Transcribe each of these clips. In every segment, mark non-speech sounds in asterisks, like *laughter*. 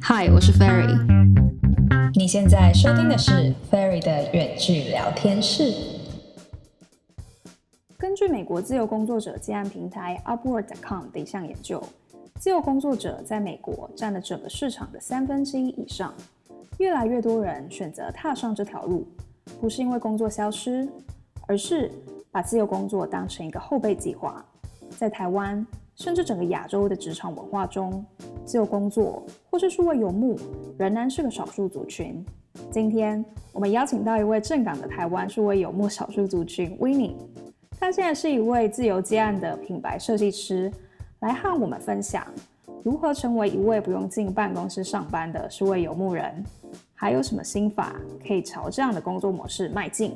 Hi，我是 Ferry。你现在收听的是 Ferry 的远距聊天室。根据美国自由工作者接案平台 Upwork.com 的一项研究，自由工作者在美国占了整个市场的三分之一以上。越来越多人选择踏上这条路，不是因为工作消失，而是把自由工作当成一个后备计划。在台湾，甚至整个亚洲的职场文化中，自由工作或是数位游牧仍然是个少数族群。今天我们邀请到一位正港的台湾数位游牧少数族群 Winnie，她现在是一位自由接案的品牌设计师，来和我们分享如何成为一位不用进办公室上班的数位游牧人，还有什么心法可以朝这样的工作模式迈进。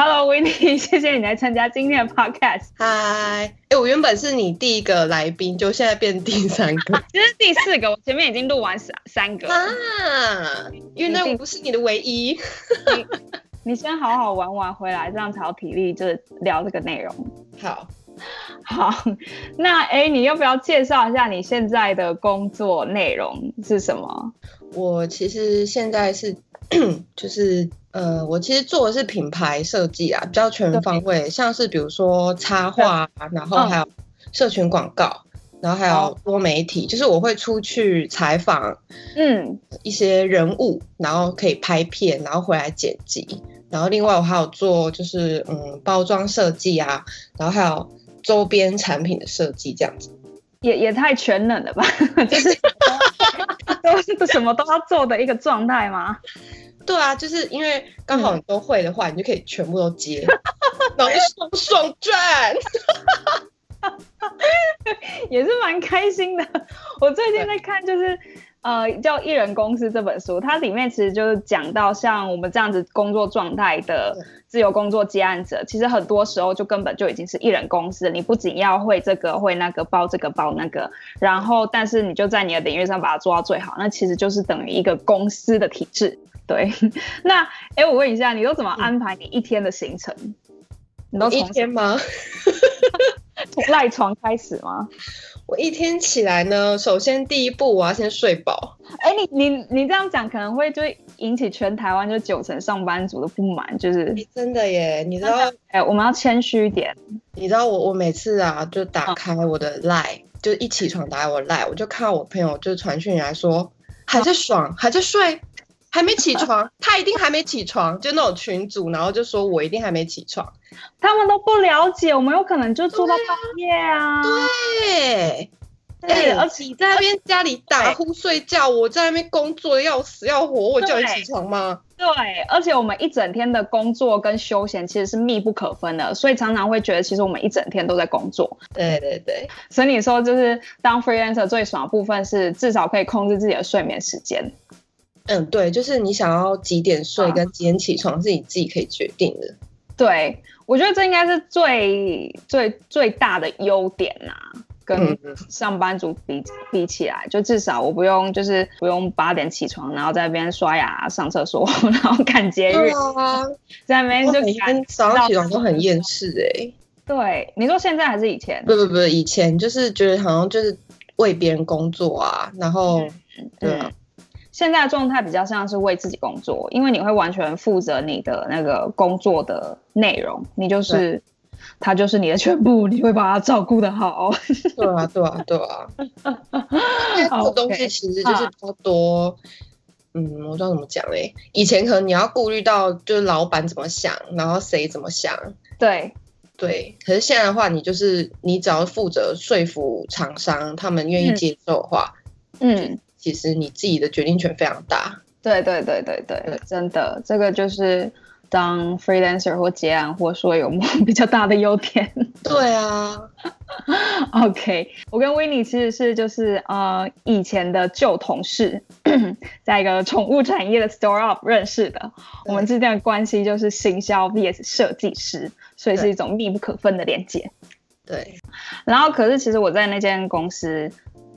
Hello，Winnie，*laughs* 谢谢你来参加今天的 Podcast。嗨，哎，我原本是你第一个来宾，就现在变第三个，*laughs* 其实第四个，我前面已经录完三三个啊，原来我不是你的唯一。你，你先好好玩玩回来，这样才有体力，就是聊这个内容。好，好，*laughs* 那哎，你要不要介绍一下你现在的工作内容是什么？我其实现在是，*clears throat* 就是。呃，我其实做的是品牌设计啊，比较全方位，像是比如说插画，然后还有社群广告，然后还有多媒体，就是我会出去采访，嗯，一些人物，然后可以拍片，然后回来剪辑，然后另外我还有做就是嗯包装设计啊，然后还有周边产品的设计这样子，也也太全能了吧，*laughs* 就是 *laughs* 都 *laughs* 是什么都要做的一个状态吗？对啊，就是因为刚好你都会的话，嗯、你就可以全部都接，然后爽爽赚，*laughs* 也是蛮开心的。我最近在看，就是呃叫《艺人公司》这本书，它里面其实就是讲到像我们这样子工作状态的自由工作接案者，其实很多时候就根本就已经是艺人公司。你不仅要会这个会那个包这个包那个，然后但是你就在你的领域上把它做到最好，那其实就是等于一个公司的体制。对，那哎，我问一下，你都怎么安排你一天的行程？嗯、你都从一天吗？从赖床开始吗？我一天起来呢，首先第一步我要先睡饱。哎，你你你这样讲可能会就引起全台湾就九成上班族的不满，就是真的耶。你知道，哎，我们要谦虚一点。你知道我我每次啊，就打开我的赖，嗯、就一起床打开我 line，，我就看到我朋友就传讯来说，还在爽，还在睡。还没起床，*laughs* 他一定还没起床，就那种群组，然后就说我一定还没起床，他们都不了解，我们有可能就做到半夜啊。对，对，而且你在那边家里打呼睡觉，我在那边工作要死要活，我叫你起床吗？对，而且我们一整天的工作跟休闲其实是密不可分的，所以常常会觉得其实我们一整天都在工作。对对对，所以你说就是当 freelancer 最爽的部分是至少可以控制自己的睡眠时间。嗯，对，就是你想要几点睡跟几点起床是你自己可以决定的。对，我觉得这应该是最最最大的优点啊，跟上班族比比起来，就至少我不用就是不用八点起床，然后在那边刷牙、上厕所，*laughs* 然后赶捷运，啊、*laughs* 在那边就早上起床都很厌世哎、欸。对，你说现在还是以前？不不不，以前就是觉得好像就是为别人工作啊，然后、嗯、对。嗯现在的状态比较像是为自己工作，因为你会完全负责你的那个工作的内容，你就是他就是你的全部，你会把他照顾的好。对啊，对啊，对啊。这东西 *laughs* 其实就是比较多，嗯，我不知道怎么讲嘞。以前可能你要顾虑到就是老板怎么想，然后谁怎么想。对对，可是现在的话，你就是你只要负责说服厂商，他们愿意接受的话，嗯。其实你自己的决定权非常大。对对对对对，对真的，这个就是当 freelancer 或结案或说有 *laughs* 比较大的优点。*laughs* 对啊。OK，我跟 Winnie 其实是就是呃以前的旧同事，*clears throat* 在一个宠物产业的 store up 认识的。我们之间的关系就是行销 vs 设计师，所以是一种密不可分的连接。对。然后，可是其实我在那间公司。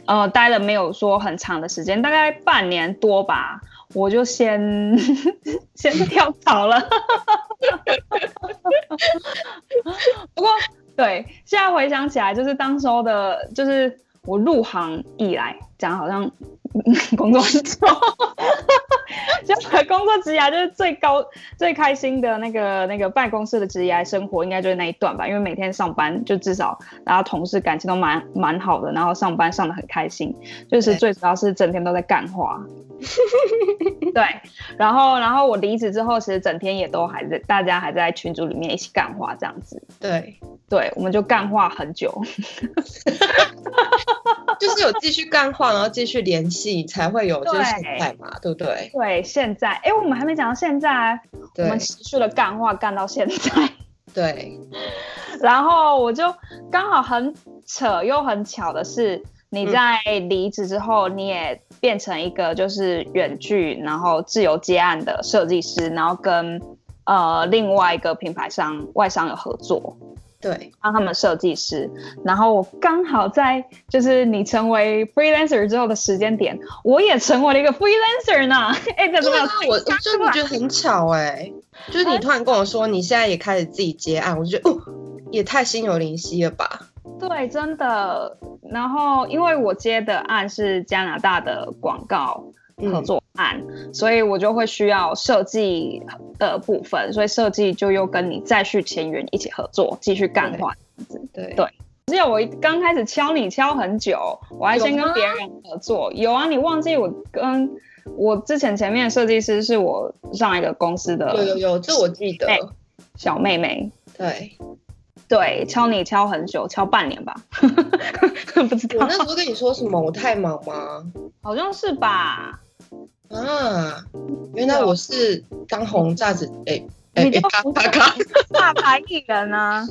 呃，待了没有说很长的时间，大概半年多吧，我就先 *laughs* 先跳槽了。*laughs* 不过，对，现在回想起来，就是当时候的，就是我入行以来，讲好像工作很久。就工作职涯就是最高最开心的那个那个办公室的职涯生活，应该就是那一段吧。因为每天上班就至少然后同事感情都蛮蛮好的，然后上班上的很开心。就是最主要是整天都在干话。*laughs* 对，然后然后我离职之后，其实整天也都还在，大家还在群组里面一起干话这样子。对对，我们就干话很久。*laughs* 就是有继续干话，然后继续联系，才会有就是现在嘛，对，对不对？对，现在，哎，我们还没讲到现在，我们持续的干话干到现在。对，*laughs* 然后我就刚好很扯又很巧的是，你在离职之后，你也变成一个就是远距，然后自由接案的设计师，然后跟呃另外一个品牌商外商有合作。对，帮他们设计师，然后我刚好在就是你成为 freelancer 之后的时间点，我也成为了一个 freelancer 呢。*laughs* 哎，这怎么样？我我真的觉得很巧哎、欸，就是你突然跟我说你现在也开始自己接案，我就觉得哦，也太心有灵犀了吧？对，真的。然后因为我接的案是加拿大的广告。合作所以我就会需要设计的部分，所以设计就又跟你再续前缘一起合作，继续干话这样子。对对，只有我刚开始敲你敲很久，我还先跟别人合作。有，有啊，你忘记我跟我之前前面的设计师是我上一个公司的。有有有，这我记得。小妹妹。对对，敲你敲很久，敲半年吧。*laughs* 不知道。我那时候跟你说什么？我太忙吗？好像是吧。啊，原来我是当红炸子哎哎，你就 *laughs* 大牌艺人啊，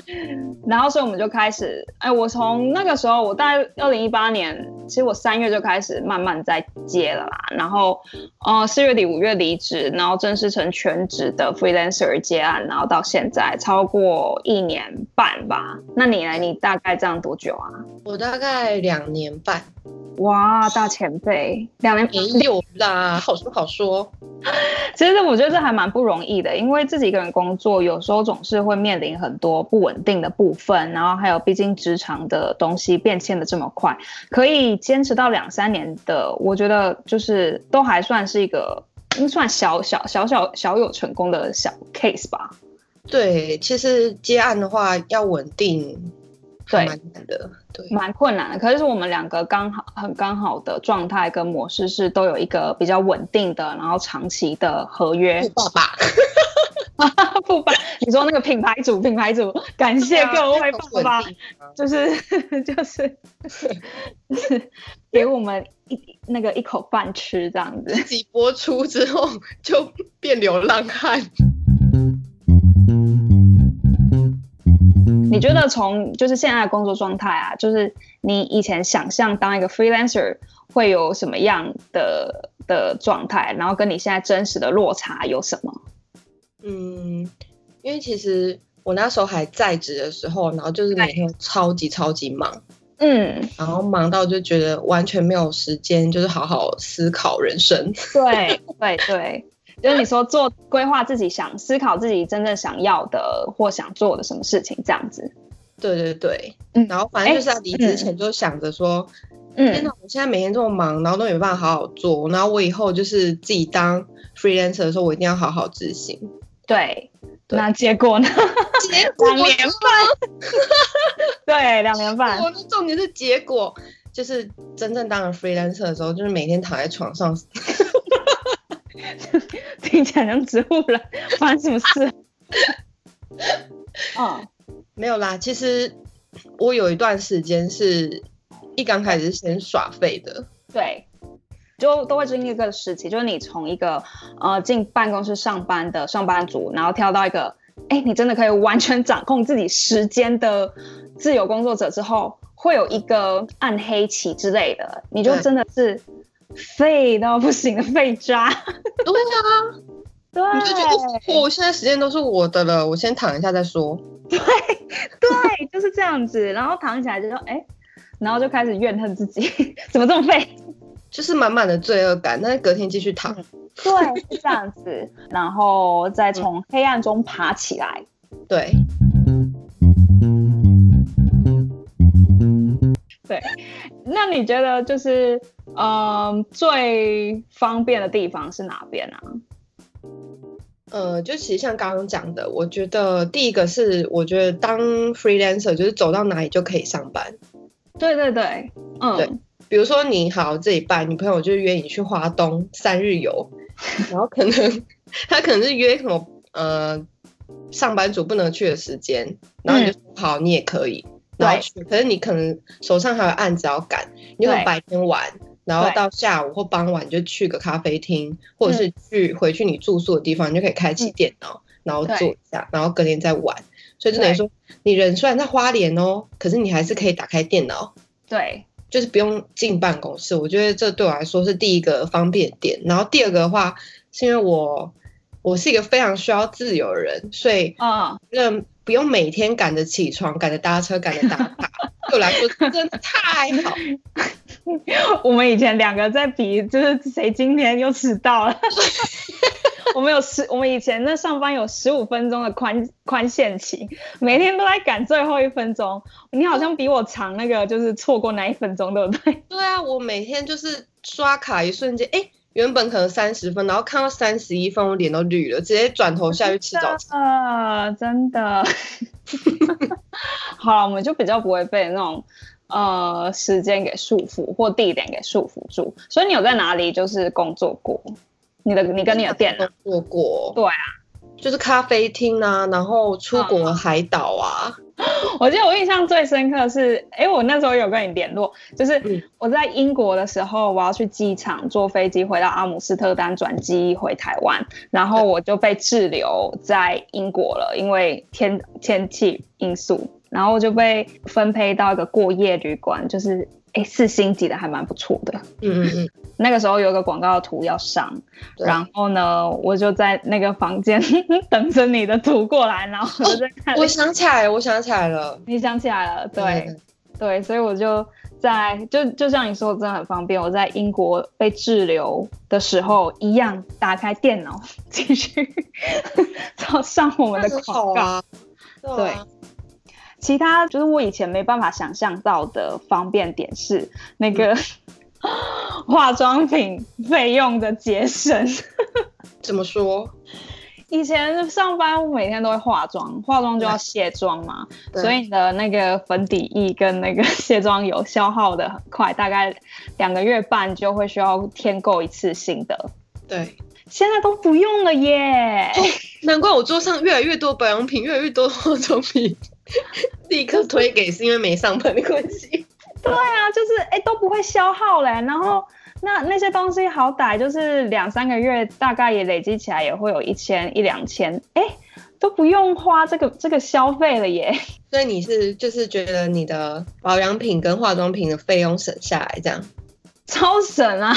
*laughs* 然后所以我们就开始，哎，我从那个时候，我大概二零一八年，其实我三月就开始慢慢在接了啦，然后呃四月底五月离职，然后正式成全职的 freelancer 接案，然后到现在超过一年半吧。那你呢？你大概这样多久啊？我大概两年半。哇，大前辈，两年没有啦，好说好说。*laughs* 其实我觉得这还蛮不容易的，因为自己一个人工作，有时候总是会面临很多不稳定的部分，然后还有毕竟职场的东西变迁的这么快，可以坚持到两三年的，我觉得就是都还算是一个，算小小小小小有成功的小 case 吧。对，其实接案的话要稳定。对，蛮难的，对，蛮困难的。可是我们两个刚好很刚好的状态跟模式是都有一个比较稳定的，然后长期的合约。*laughs* 富爸爸，富爸，你说那个品牌主，品牌主，感谢各位爸爸，就是 *laughs* 就是就是给我们一那个一口饭吃这样子。自己播出之后就变流浪汉。你觉得从就是现在的工作状态啊，就是你以前想象当一个 freelancer 会有什么样的的状态，然后跟你现在真实的落差有什么？嗯，因为其实我那时候还在职的时候，然后就是每天超级超级忙，嗯，然后忙到就觉得完全没有时间，就是好好思考人生。对对对。就是你说做规划自己想思考自己真正想要的或想做的什么事情这样子，对对对，嗯，然后反正就是在离职前就想着说，嗯，天哪，我现在每天这么忙，然后都没办法好好做，然后我以后就是自己当 freelancer 的时候，我一定要好好执行。对，对，那结果呢？*laughs* 结果两年半，对，两年半。我的重点是结果，就是真正当了 freelancer 的时候，就是每天躺在床上。*laughs* 听起来像植物人，发生什么事？哦，*laughs* 没有啦。其实我有一段时间是一刚开始是先耍废的，对，就都会经历一个时期，就是你从一个呃进办公室上班的上班族，然后跳到一个哎，你真的可以完全掌控自己时间的自由工作者之后，会有一个暗黑期之类的，你就真的是。废到不行的废渣，*laughs* 对啊，对，你就觉得我现在时间都是我的了，我先躺一下再说。对，对，就是这样子。然后躺起来就说：“哎，然后就开始怨恨自己怎么这么废。”就是满满的罪恶感。那隔天继续躺。对，是这样子。然后再从黑暗中爬起来。对。对，那你觉得就是？嗯最方便的地方是哪边啊？呃，就其实像刚刚讲的，我觉得第一个是我觉得当 freelancer 就是走到哪里就可以上班。对对对，嗯，对，比如说你好这一半，女朋友就约你去华东三日游，*laughs* 然后可能他可能是约什么呃上班族不能去的时间，然后你就说好，你也可以，然后去，可是你可能手上还有案子要赶，你有白天玩。然后到下午或傍晚就去个咖啡厅，或者是去回去你住宿的地方，你就可以开启电脑，然后坐一下，然后隔天再玩。所以就等于说，你人虽然在花莲哦，可是你还是可以打开电脑。对，就是不用进办公室。我觉得这对我来说是第一个方便点。然后第二个的话，是因为我我是一个非常需要自由的人，所以啊，不用每天赶着起床，赶着搭车，赶着打卡，*laughs* 对我来说真的太好。*laughs* 我们以前两个在比，就是谁今天又迟到了。*laughs* 我们有十，我们以前那上班有十五分钟的宽宽限期，每天都在赶最后一分钟。你好像比我长那个，就是错过那一分钟，对不对？对啊，我每天就是刷卡一瞬间，哎，原本可能三十分，然后看到三十一分，我脸都绿了，直接转头下去吃早餐。啊，真的。*laughs* 好，我们就比较不会被那种。呃，时间给束缚或地点给束缚住，所以你有在哪里就是工作过？你的你跟你的店工作过？对啊，就是咖啡厅啊，然后出国海岛啊。嗯、*laughs* 我记得我印象最深刻是，哎，我那时候有跟你联络，就是我在英国的时候，我要去机场坐飞机回到阿姆斯特丹转机回台湾，然后我就被滞留在英国了，因为天天气因素。然后就被分配到一个过夜旅馆，就是哎四星级的，还蛮不错的。嗯嗯嗯。那个时候有个广告图要上，然后呢，我就在那个房间 *laughs* 等着你的图过来，然后我在看。哦，我想起来，我想起来了，你想起来了，对对，所以我就在就就像你说的，真的很方便。我在英国被滞留的时候，一样打开电脑继续 *laughs* 上我们的广告，啊对。其他就是我以前没办法想象到的方便点是那个、嗯、*laughs* 化妆品费用的节省。怎么说？以前上班我每天都会化妆，化妆就要卸妆嘛，所以你的那个粉底液跟那个卸妆油消耗的很快，大概两个月半就会需要添购一次新的。对，现在都不用了耶。哦、难怪我桌上越来越多保养品，越来越多化妆品。*laughs* 立刻推给是因为没上班的关系。对啊，就是哎、欸、都不会消耗嘞，然后那那些东西好歹就是两三个月，大概也累积起来也会有一千一两千，哎、欸、都不用花这个这个消费了耶。所以你是就是觉得你的保养品跟化妆品的费用省下来这样？超省啊！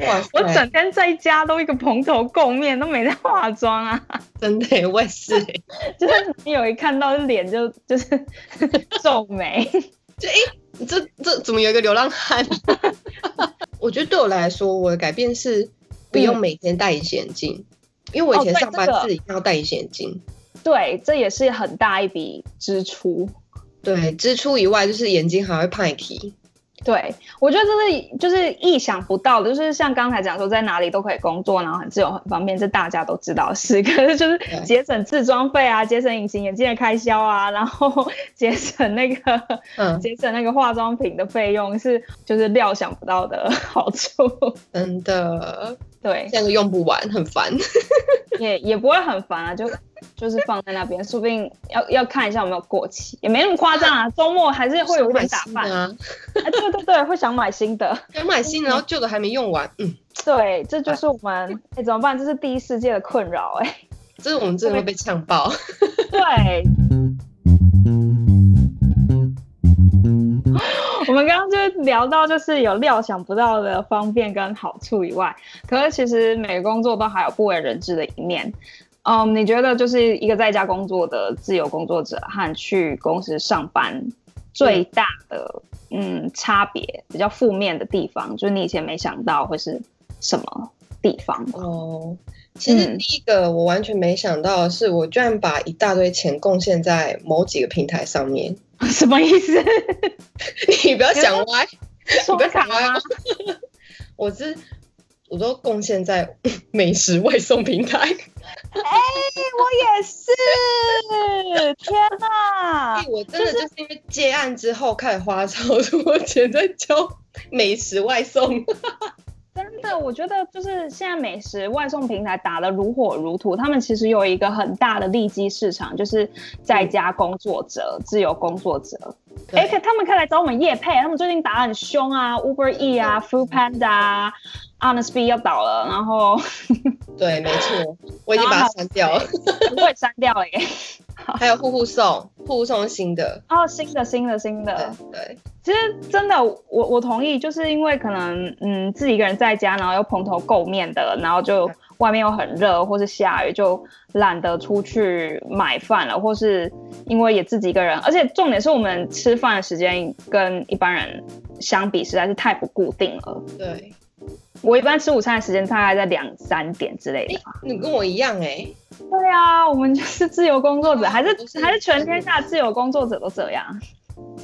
哇，我整天在家都一个蓬头垢面，都没在化妆啊！真的，我也是，*laughs* 就是你有一看到脸就就是 *laughs* 皱眉，就哎、欸，这这怎么有一个流浪汉？*laughs* 我觉得对我来说，我的改变是不用每天戴隐形眼镜，嗯、因为我以前上班是一定要戴隐形眼镜、哦这个。对，这也是很大一笔支出。对，支出以外就是眼睛还会派气。对，我觉得这是就是意想不到的，就是像刚才讲说，在哪里都可以工作，然后很自由、很方便，这大家都知道是。*laughs* 可是就是节省自装费啊，节省隐形眼镜的开销啊，然后 *laughs* 节省那个，嗯，*laughs* 节省那个化妆品的费用，是就是料想不到的好处。真的，对，这样用不完，很烦。也也不会很烦啊，就。就是放在那边，说不定要要看一下有没有过期，也没那么夸张啊。周末还是会有点打扮啊。哎，对对对，会想买新的，*laughs* 想买新的，然后旧的还没用完。嗯，对，这就是我们哎，怎么办？这是第一世界的困扰哎。这是我们真的会被呛爆。*laughs* 对。我们刚刚就聊到，就是有料想不到的方便跟好处以外，可是其实每个工作都还有不为人知的一面。嗯，um, 你觉得就是一个在家工作的自由工作者和去公司上班最大的嗯，嗯差别，比较负面的地方，就是你以前没想到会是什么地方？哦，其实第一个我完全没想到的是，我居然把一大堆钱贡献在某几个平台上面。*laughs* 什么意思？*laughs* 你不要想歪，你不要想歪吗？*laughs* 我是我都贡献在 *laughs* 美食外送平台。哎、欸，我也是！天哪！我真的就是因为接案之后开始花超多钱在教美食外送。真的，我觉得就是现在美食外送平台打得如火如荼，他们其实有一个很大的利基市场，就是在家工作者、嗯、自由工作者。哎，可他们可以来找我们叶配，他们最近打得很凶啊，Uber E 啊，Food Panda 啊，Honestbee 要倒了，然后对，没错，我已经把它删掉了，不会删掉了耶。*laughs* 还有户户送，户户送新的哦，新的新的新的，对。对其实真的，我我同意，就是因为可能，嗯，自己一个人在家，然后又蓬头垢面的，然后就外面又很热，或是下雨，就懒得出去买饭了，或是因为也自己一个人，而且重点是我们吃饭的时间跟一般人相比实在是太不固定了。对，我一般吃午餐的时间大概在两三点之类的。欸，你跟我一样哎、欸。对啊，我们就是自由工作者，还是还是全天下自由工作者都这样。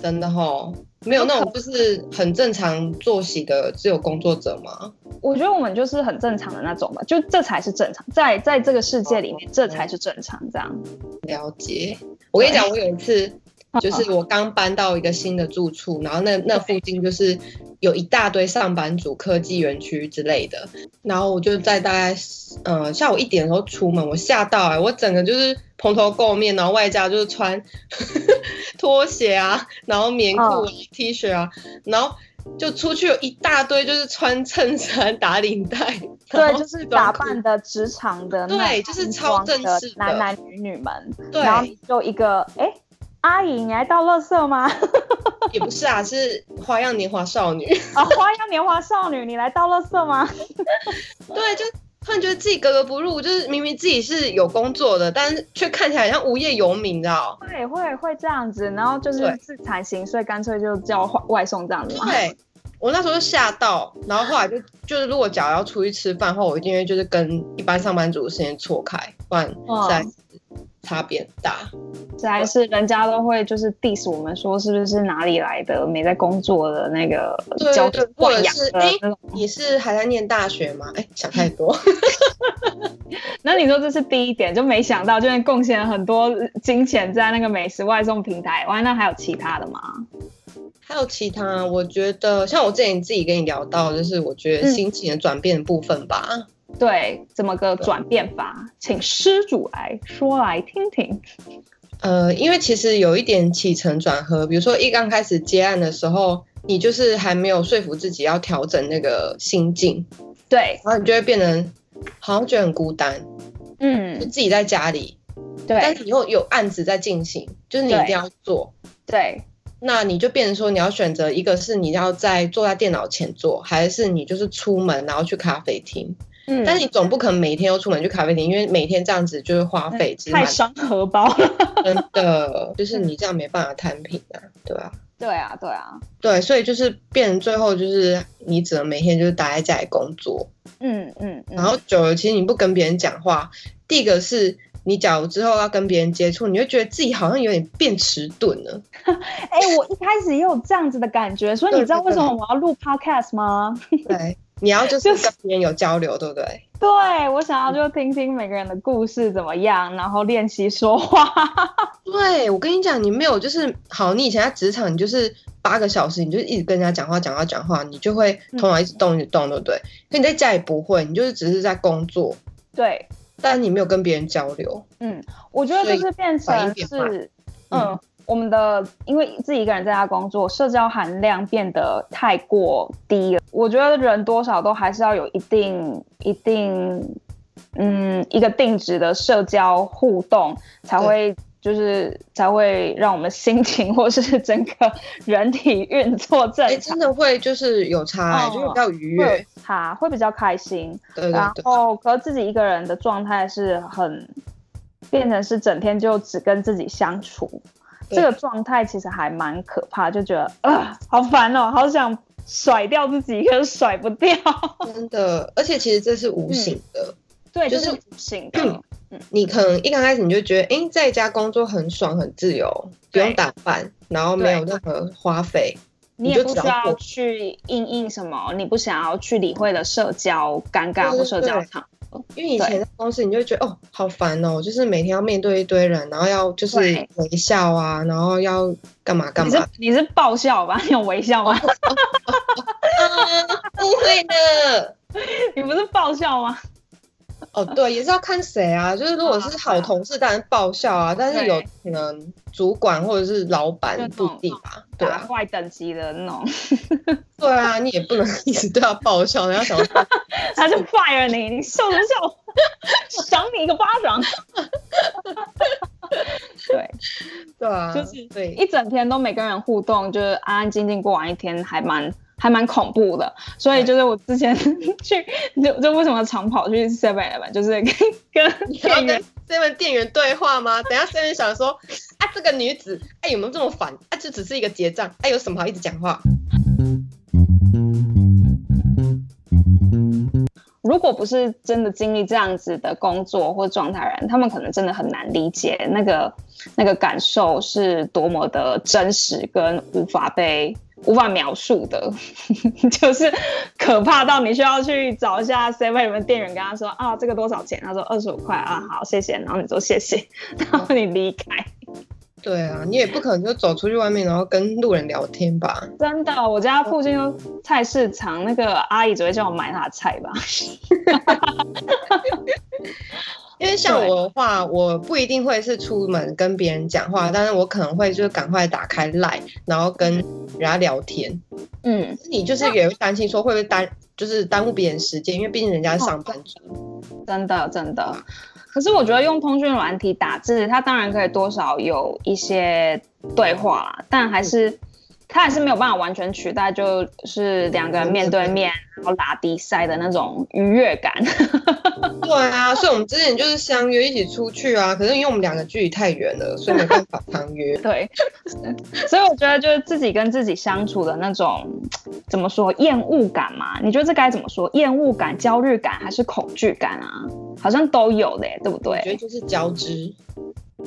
真的吼。没有那种就是很正常作息的自由工作者吗？我觉得我们就是很正常的那种吧，就这才是正常，在在这个世界里面，这才是正常。这样了解。我跟你讲，我有一次就是我刚搬到一个新的住处，然后那那附近就是有一大堆上班族、科技园区之类的，然后我就在大概嗯、呃、下午一点的时候出门，我吓到哎、欸，我整个就是。蓬头垢面，然后外加就是穿 *laughs* 拖鞋啊，然后棉裤、啊、T 恤啊，然后就出去有一大堆，就是穿衬衫打领带，对，就是打扮的职场的，对，就是超正式的男男女女们，对，然后就一个，哎，阿姨，你来倒垃圾吗？*laughs* 也不是啊，是花样年华少女啊，*laughs* 花样年华少女，你来倒垃圾吗？*laughs* 对，就。突然觉得自己格格不入，就是明明自己是有工作的，但是却看起来像无业游民，你知道？对，会会这样子，然后就是自惭形秽，所以干脆就叫外送这样子嘛。对，我那时候就吓到，然后后来就就是如果假如要出去吃饭的话，我一定会就是跟一般上班族的时间错开，不然在。差别大，这还是人家都会就是 diss 我们说是不是哪里来的没在工作的那个娇生惯养的那种。你是还在念大学吗？哎、欸，想太多。*laughs* 那你说这是第一点，就没想到，就是贡献了很多金钱在那个美食外送平台。哇，那还有其他的吗？还有其他，我觉得像我之前自己跟你聊到，就是我觉得心情的转变的部分吧。嗯对，怎么个转变法？请施主来说来听听。呃，因为其实有一点起承转合，比如说一刚开始接案的时候，你就是还没有说服自己要调整那个心境，对，然后你就会变成好像觉得很孤单，嗯，就自己在家里，对，但是以后有案子在进行，就是你一定要做，对，对，那你就变成说你要选择一个是你要在坐在电脑前做，还是你就是出门然后去咖啡厅。嗯，但是你总不可能每天都出门去咖啡厅，因为每天这样子就是花费、嗯、太伤荷包了。*laughs* 真的，就是你这样没办法摊平啊，对啊，对啊，对啊，对，所以就是变成最后就是你只能每天就是待在家里工作。嗯嗯，嗯，然后久了，其实你不跟别人讲话，第一个是你假如之后要跟别人接触，你会觉得自己好像有点变迟钝了。*laughs* 哎、欸，我一开始也有这样子的感觉，所以你知道为什么我要录 podcast 吗？*laughs* 对。你要就是跟别人有交流，对不对？对，我想要就听听每个人的故事怎么样，然后练习说话。*laughs* 对，我跟你讲，你没有就是好，你以前在职场，你就是八个小时，你就一直跟人家讲话，讲话，讲话，你就会头脑一直动，一直动，对不对？可你在家里不会，你就是只是在工作。对，但你没有跟别人交流。嗯，我觉得就是变成是，嗯。我们的因为自己一个人在家工作，社交含量变得太过低了。我觉得人多少都还是要有一定一定，嗯，一个定值的社交互动，才会就是才会让我们心情或是整个人体运作正常。欸，真的会就是有差，欸，就是比较愉悦，差会比较开心。对，对，对，然后可是自己一个人的状态是很变成是整天就只跟自己相处。这个状态其实还蛮可怕，就觉得啊，好烦哦，好想甩掉自己，可是甩不掉。真的，而且其实这是无形的，嗯、对，就是无形的。嗯，你可能一刚开始你就觉得，哎，在家工作很爽，很自由，不用打扮，然后没有任何花费，你也不需要去应应什么，你不想要去理会的社交尴尬或社交场。因为以前在公司，你就会觉得哦，好烦哦，就是每天要面对一堆人，然后要就是微笑啊，然后要干嘛干嘛。你是你是爆笑吧？你有微笑吗？*laughs* 不会的，*laughs* 你不是爆笑吗？哦，*laughs* 对，也是要看谁啊。就是如果是好同事，当然爆笑啊。但是有可能主管或者是老板不一定吧？对啊，坏等级的那种。*laughs* 对啊，你也不能一直都要爆笑，你要想说 *laughs* 他就 fire 你，你笑什么笑？赏你一个巴掌。对，对啊，就是对，一整天都没跟人互动，就是安安静静过完一天，还蛮。还蛮恐怖的，所以就是我之前 *laughs* 去就就为什么常跑去 Seven Eleven，就是跟跟店员 Seven 店员对话吗？等下 Seven 想说啊，这个女子哎有没有这么烦？啊，这只是一个结账，哎有什么好一直讲话？如果不是真的经历这样子的工作或状态人，他们可能真的很难理解那个那个感受是多么的真实跟无法被。无法描述的，*laughs* 就是可怕到你需要去找一下 Seven 里面店员，跟他说啊，这个多少钱？他说二十五块啊，好，谢谢。然后你说谢谢，*laughs* 然后你离开。对啊，你也不可能就走出去外面，然后跟路人聊天吧？真的，我家附近有菜市场，那个阿姨只会叫我买她的菜吧。*laughs* 因为像我的话，我不一定会是出门跟别人讲话，但是我可能会就是赶快打开 Line，然后跟人家聊天。嗯，你就是也会担心说会不会耽，就是耽误别人时间，因为毕竟人家是上班族。真的真的，可是我觉得用通讯软体打字，它当然可以多少有一些对话，但还是。嗯他还是没有办法完全取代，就是两个人面对面，然后打比赛的那种愉悦感。*laughs* *laughs* 对啊，所以我们之前就是相约一起出去啊，可是因为我们两个距离太远了，所以没办法相约。*laughs* 对，所以我觉得就是自己跟自己相处的那种，怎么说厌恶感嘛？你觉得这该怎么说？厌恶感、焦虑感还是恐惧感啊？好像都有的，对不对？我觉得就是交织。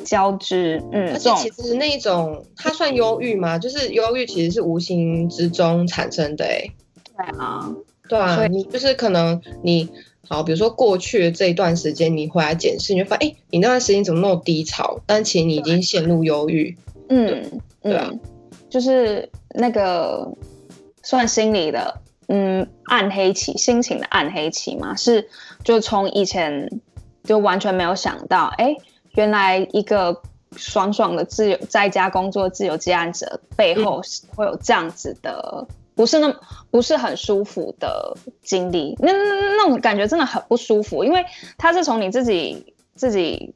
交织，嗯，而且其实那一种，它算忧郁吗？就是忧郁其实是无形之中产生的，哎，对啊，对啊，你就是可能你好，比如说过去的这一段时间，你回来检视，你就发现，哎，你那段时间怎么那么低潮？但其实你已经陷入忧郁，嗯，对啊，就是那个算心理的，嗯，暗黑期，心情的暗黑期嘛，是就从以前就完全没有想到，哎。原来一个爽爽的自由在家工作自由接案者背后会有这样子的，不是那么不是很舒服的经历，那那种感觉真的很不舒服，因为它是从你自己自己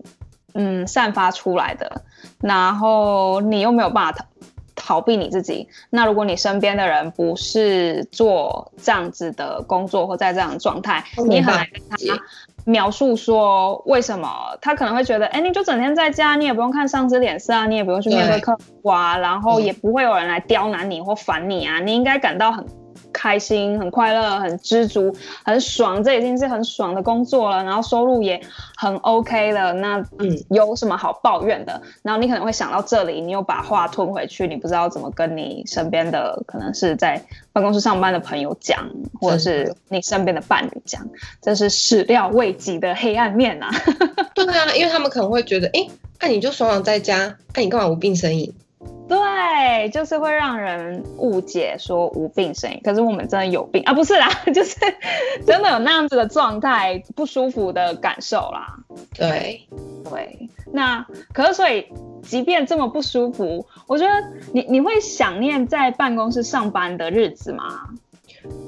嗯散发出来的，然后你又没有办法逃逃避你自己。那如果你身边的人不是做这样子的工作或在这样的状态，你很难跟他。描述说为什么他可能会觉得，哎、欸，你就整天在家，你也不用看上司脸色啊，你也不用去面对客户啊，然后也不会有人来刁难你或烦你啊，你应该感到很开心、很快乐、很知足、很爽，这已经是很爽的工作了，然后收入也很 OK 了，那嗯，有什么好抱怨的？然后你可能会想到这里，你又把话吞回去，你不知道怎么跟你身边的可能是在办公室上班的朋友讲，或者是你身边的伴侣讲，这是始料未及的黑暗面啊！*laughs* 对啊，因为他们可能会觉得，哎，那你就爽爽在家，那你干嘛无病呻吟？对，就是会让人误解说无病呻吟，可是我们真的有病啊！不是啦，*laughs* 就是真的有那样子的状态，不舒服的感受啦。对对，那可是所以，即便这么不舒服，我觉得你你会想念在办公室上班的日子吗？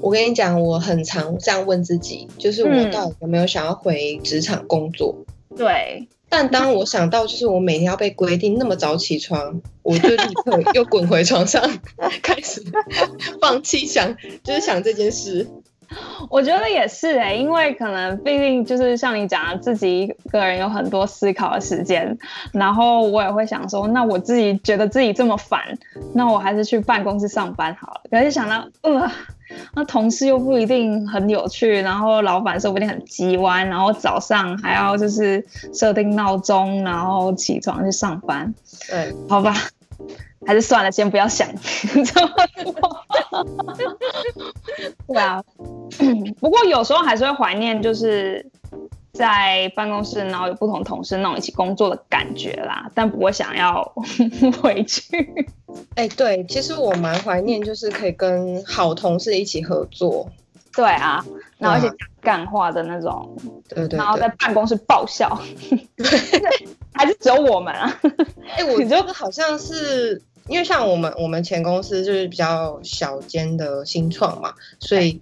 我跟你讲，我很常这样问自己，就是我到底有没有想要回职场工作？嗯、对。但当我想到，就是我每天要被规定那么早起床，我就立刻又滚回床上，开始放弃想，就是想这件事。我觉得也是哎、因为可能毕竟就是像你讲的，自己一个人有很多思考的时间，然后我也会想说，那我自己觉得自己这么烦，那我还是去办公室上班好了。可是想到，呃。那同事又不一定很有趣，然后老板说不定很急弯，然后早上还要就是设定闹钟，然后起床去上班。对，好吧，还是算了，先不要想 *laughs* 这么多。对啊，不过有时候还是会怀念，就是在办公室，然后有不同同事那种一起工作的感觉啦，但不会想要 *laughs* 回去。哎、欸，对，其实我蛮怀念，就是可以跟好同事一起合作。对啊，然后一起讲干话的那种，对对，对，然后在办公室爆笑，对，*laughs* 还是只有我们啊？哎、欸，我 *laughs* 觉得好像是因为像我们我们前公司就是比较小间的新创嘛，所以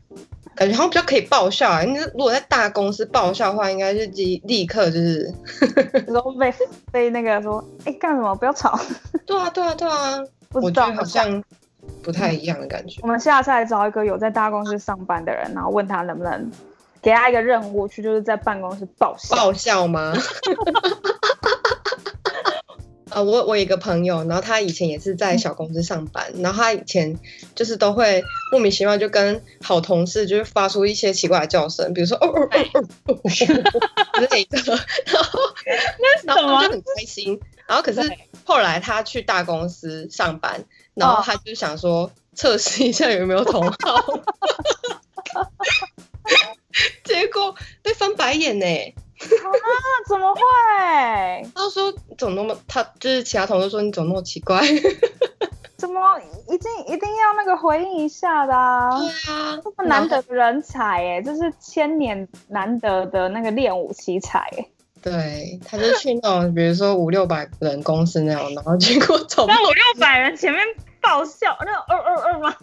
感觉好像比较可以爆笑啊。你如果在大公司爆笑的话，应该是立立刻就是，*laughs* 然后被被那个说，哎、欸，干什么？不要吵。*laughs* 对啊，对啊，对啊，*laughs* 我觉得好像。不太一样的感觉。我们下次来找一个有在大公司上班的人，然后问他能不能给他一个任务，去就是在办公室爆笑。爆笑吗？啊，我我有一个朋友，然后他以前也是在小公司上班，然后他以前就是都会莫名其妙就跟好同事就是发出一些奇怪的叫声，比如说哦哦哦哦哦，之类的，*laughs* 然后 *laughs* 那什么就很开心。然后可是后来他去大公司上班。然后他就想说测试一下有没有同好，*laughs* 结果被翻白眼呢。啊？*laughs* 怎么会？他说怎么那么，他就是其他同事说你怎么那么奇怪？*laughs* 怎么一定一定要那个回应一下的啊？对啊，这么难得的人才哎，这是千年难得的那个练武奇才哎。对，他就去那种，比如说五六百人公司那种，然后结果走。那五六百人前面爆笑，那种二二二吗？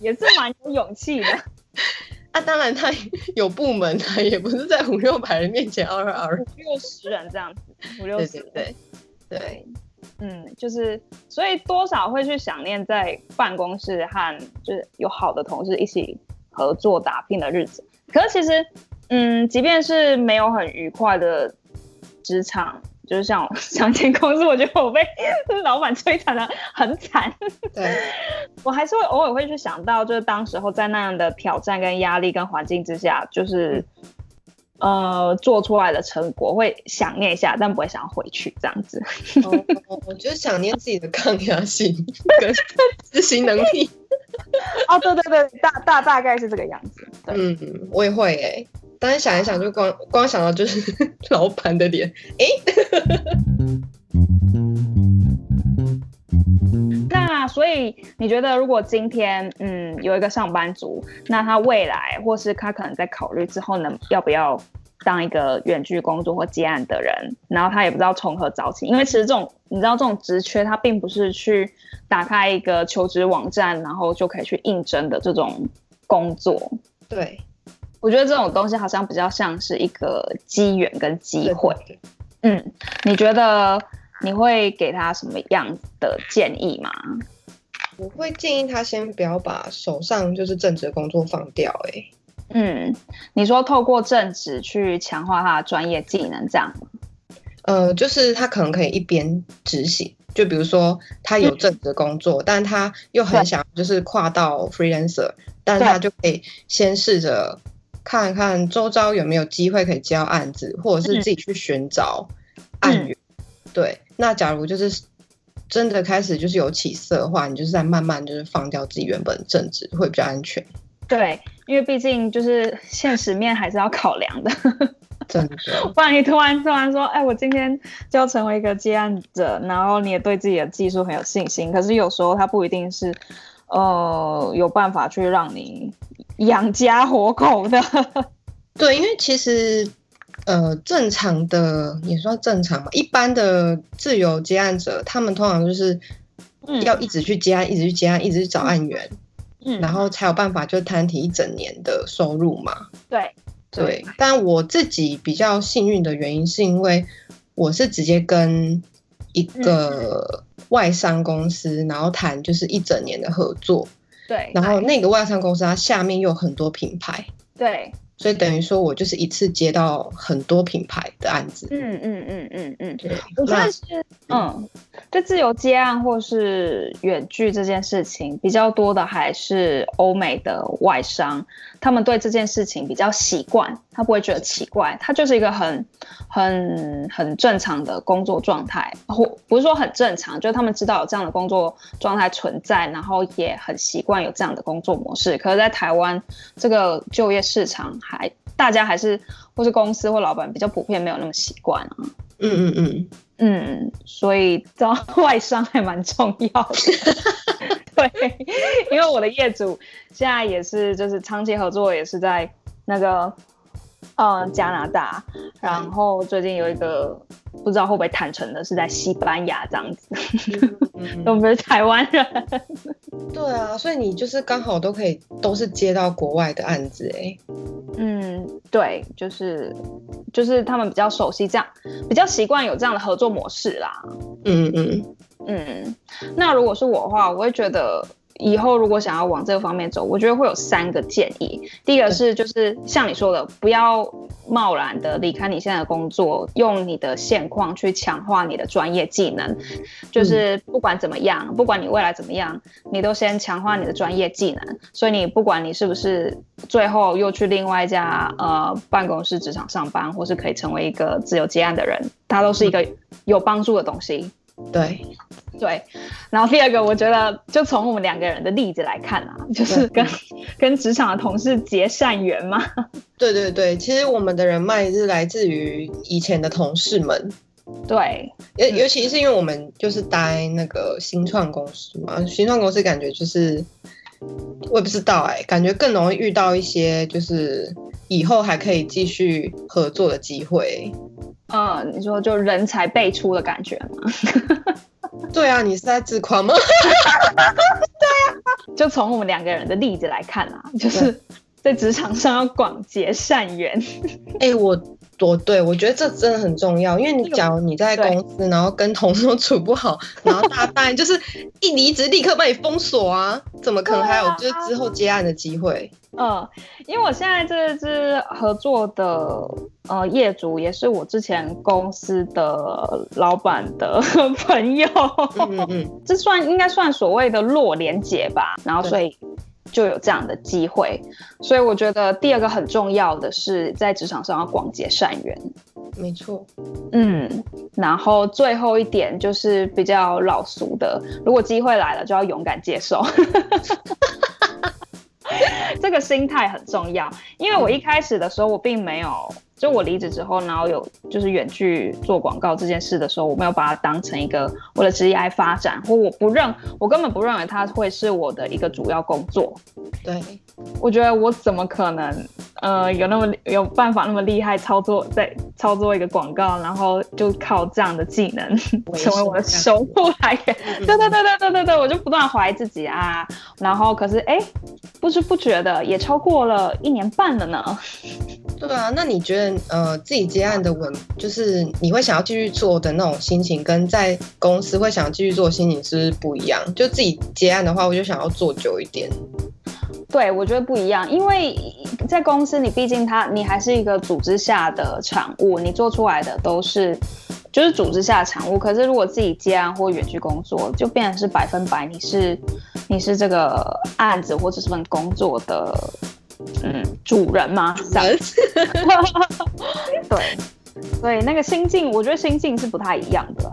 也是蛮有勇气的。*laughs* 啊，当然他有部门，他也不是在五六百人面前二二二，五六十人这样子，五六十。对，对，嗯，就是所以多少会去想念在办公室和就是有好的同事一起合作打拼的日子。可是其实，嗯，即便是没有很愉快的。职场就是像我上间公司，我觉得我被 *laughs* 老板摧残的很惨。对，*laughs* 我还是会偶尔会去想到，就是当时候在那样的挑战、跟压力、跟环境之下，就是、嗯、呃做出来的成果，会想念一下，但不会想要回去这样子。哦，我觉得想念自己的抗压性跟 *laughs* 执行能力。哦，对对对，大大大概是这个样子。嗯，我也会诶、欸。但是想一想，就光光想到就是 *laughs* 老板的脸，哎、欸。那所以你觉得，如果今天嗯有一个上班族，那他未来或是他可能在考虑之后能，要不要当一个远距工作或接案的人？然后他也不知道从何找起，因为其实这种你知道这种职缺，它并不是去打开一个求职网站，然后就可以去应征的这种工作。对。我觉得这种东西好像比较像是一个机缘跟机会。对对对。嗯，你觉得你会给他什么样的建议吗？我会建议他先不要把手上就是正职的工作放掉。哎，嗯，你说透过正职去强化他的专业技能，这样吗？呃，就是他可能可以一边执行，就比如说他有正职的工作，嗯，但他又很想就是跨到 freelancer，但他就可以先试着。看看周遭有没有机会可以交案子，或者是自己去寻找案源。嗯。对，那假如就是真的开始就是有起色的话，你就是在慢慢就是放掉自己原本的正职，会比较安全。对，因为毕竟就是现实面还是要考量的。真的，不然你突然突然说，哎，我今天就要成为一个接案者，然后你也对自己的技术很有信心，可是有时候他不一定是呃有办法去让你。养家活口的，*laughs* 对，因为其实，呃，正常的也算正常吧。一般的自由接案者，他们通常就是要一直去接案，嗯、一直去接案，一直去找案源，嗯，然后才有办法就摊提一整年的收入嘛。对，对。但我自己比较幸运的原因，是因为我是直接跟一个外商公司，嗯、然后谈就是一整年的合作。对，然后那个外商公司它下面又有很多品牌，对所以等于说我就是一次接到很多品牌的案子。嗯嗯嗯嗯嗯，对，我觉得是嗯，对自由接案或是远距这件事情比较多的还是欧美的外商，他们对这件事情比较习惯，他不会觉得奇怪，他就是一个很很很正常的工作状态，或不是说很正常，就是他们知道有这样的工作状态存在，然后也很习惯有这样的工作模式。可是，在台湾这个就业市场。还大家还是或是公司或老板比较普遍没有那么习惯啊，嗯嗯嗯嗯，所以招 *laughs* 外商还蛮重要的，*laughs* 对，因为我的业主现在也是就是长期合作，也是在那个。嗯，加拿大，然后最近有一个不知道会不会坦诚的，是在西班牙这样子，*laughs* 都不是台湾人。对啊，所以你就是刚好都可以都是接到国外的案子哎。嗯，对，就是就是他们比较熟悉这样，比较习惯有这样的合作模式啦。嗯嗯嗯，那如果是我的话，我会觉得。以后如果想要往这个方面走，我觉得会有三个建议。第一个是，就是像你说的，不要贸然的离开你现在的工作，用你的现况去强化你的专业技能。就是不管怎么样，不管你未来怎么样，你都先强化你的专业技能。所以你不管你是不是最后又去另外一家呃办公室职场上班，或是可以成为一个自由接案的人，它都是一个有帮助的东西。对。对，然后第二个，我觉得就从我们两个人的例子来看啊，就是跟跟职场的同事结善缘嘛。*laughs* 对对对，其实我们的人脉是来自于以前的同事们。对，尤尤其是因为我们就是待那个新创公司嘛，新创公司感觉就是我也不知道哎，感觉更容易遇到一些就是以后还可以继续合作的机会。嗯，你说就人才辈出的感觉吗？*laughs* 对啊，你是在自夸吗？*laughs* 对啊，就从我们两个人的例子来看啊，就是在职场上要广结善缘。哎、欸，我我对我觉得这真的很重要，因为你假如你在公司，然后跟同事都处不好，然后大半就是一离职立刻把你封锁啊，怎么可能还有就是之后接案的机会？嗯，因为我现在这支合作的呃业主也是我之前公司的老板的 *laughs* 朋友，嗯嗯，*laughs* 这算应该算所谓的弱连结吧，然后所以就有这样的机会，所以我觉得第二个很重要的是在职场上要广结善缘，没错，嗯，然后最后一点就是比较老俗的，如果机会来了就要勇敢接受。*laughs* *laughs* 这个心态很重要，因为我一开始的时候，我并没有，就我离职之后，然后有就是远距做广告这件事的时候，我没有把它当成一个我的职业发展，或我不认，我根本不认为它会是我的一个主要工作。对，我觉得我怎么可能，呃，有那么有办法那么厉害操作，在操作一个广告，然后就靠这样的技能成为我的收入来源？对对对对对对对，我就不断怀疑自己啊，然后可是哎。不知不觉的也超过了一年半了呢。对啊，那你觉得呃自己接案的稳，就是你会想要继续做的那种心情，跟在公司会想要继续做的心情是不是不一样？就自己接案的话，我就想要做久一点。对，我觉得不一样，因为在公司你毕竟它你还是一个组织下的产物，你做出来的都是。就是组织下的产物，可是如果自己接案或远距工作，就变成是百分百你是你是这个案子或者这份工作的嗯主人吗？这样子。*laughs* 对，所以那个心境，我觉得心境是不太一样的。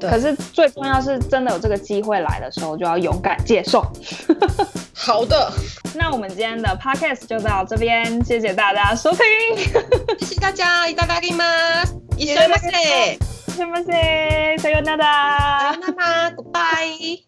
对。可是最重要是真的有这个机会来的时候，就要勇敢接受。好的，那我们今天的 podcast 就到这边，谢谢大家收听，*laughs* 谢谢大家，大家再见嘛，谢谢，谢谢，谢谢，再见啦，再见啦，goodbye。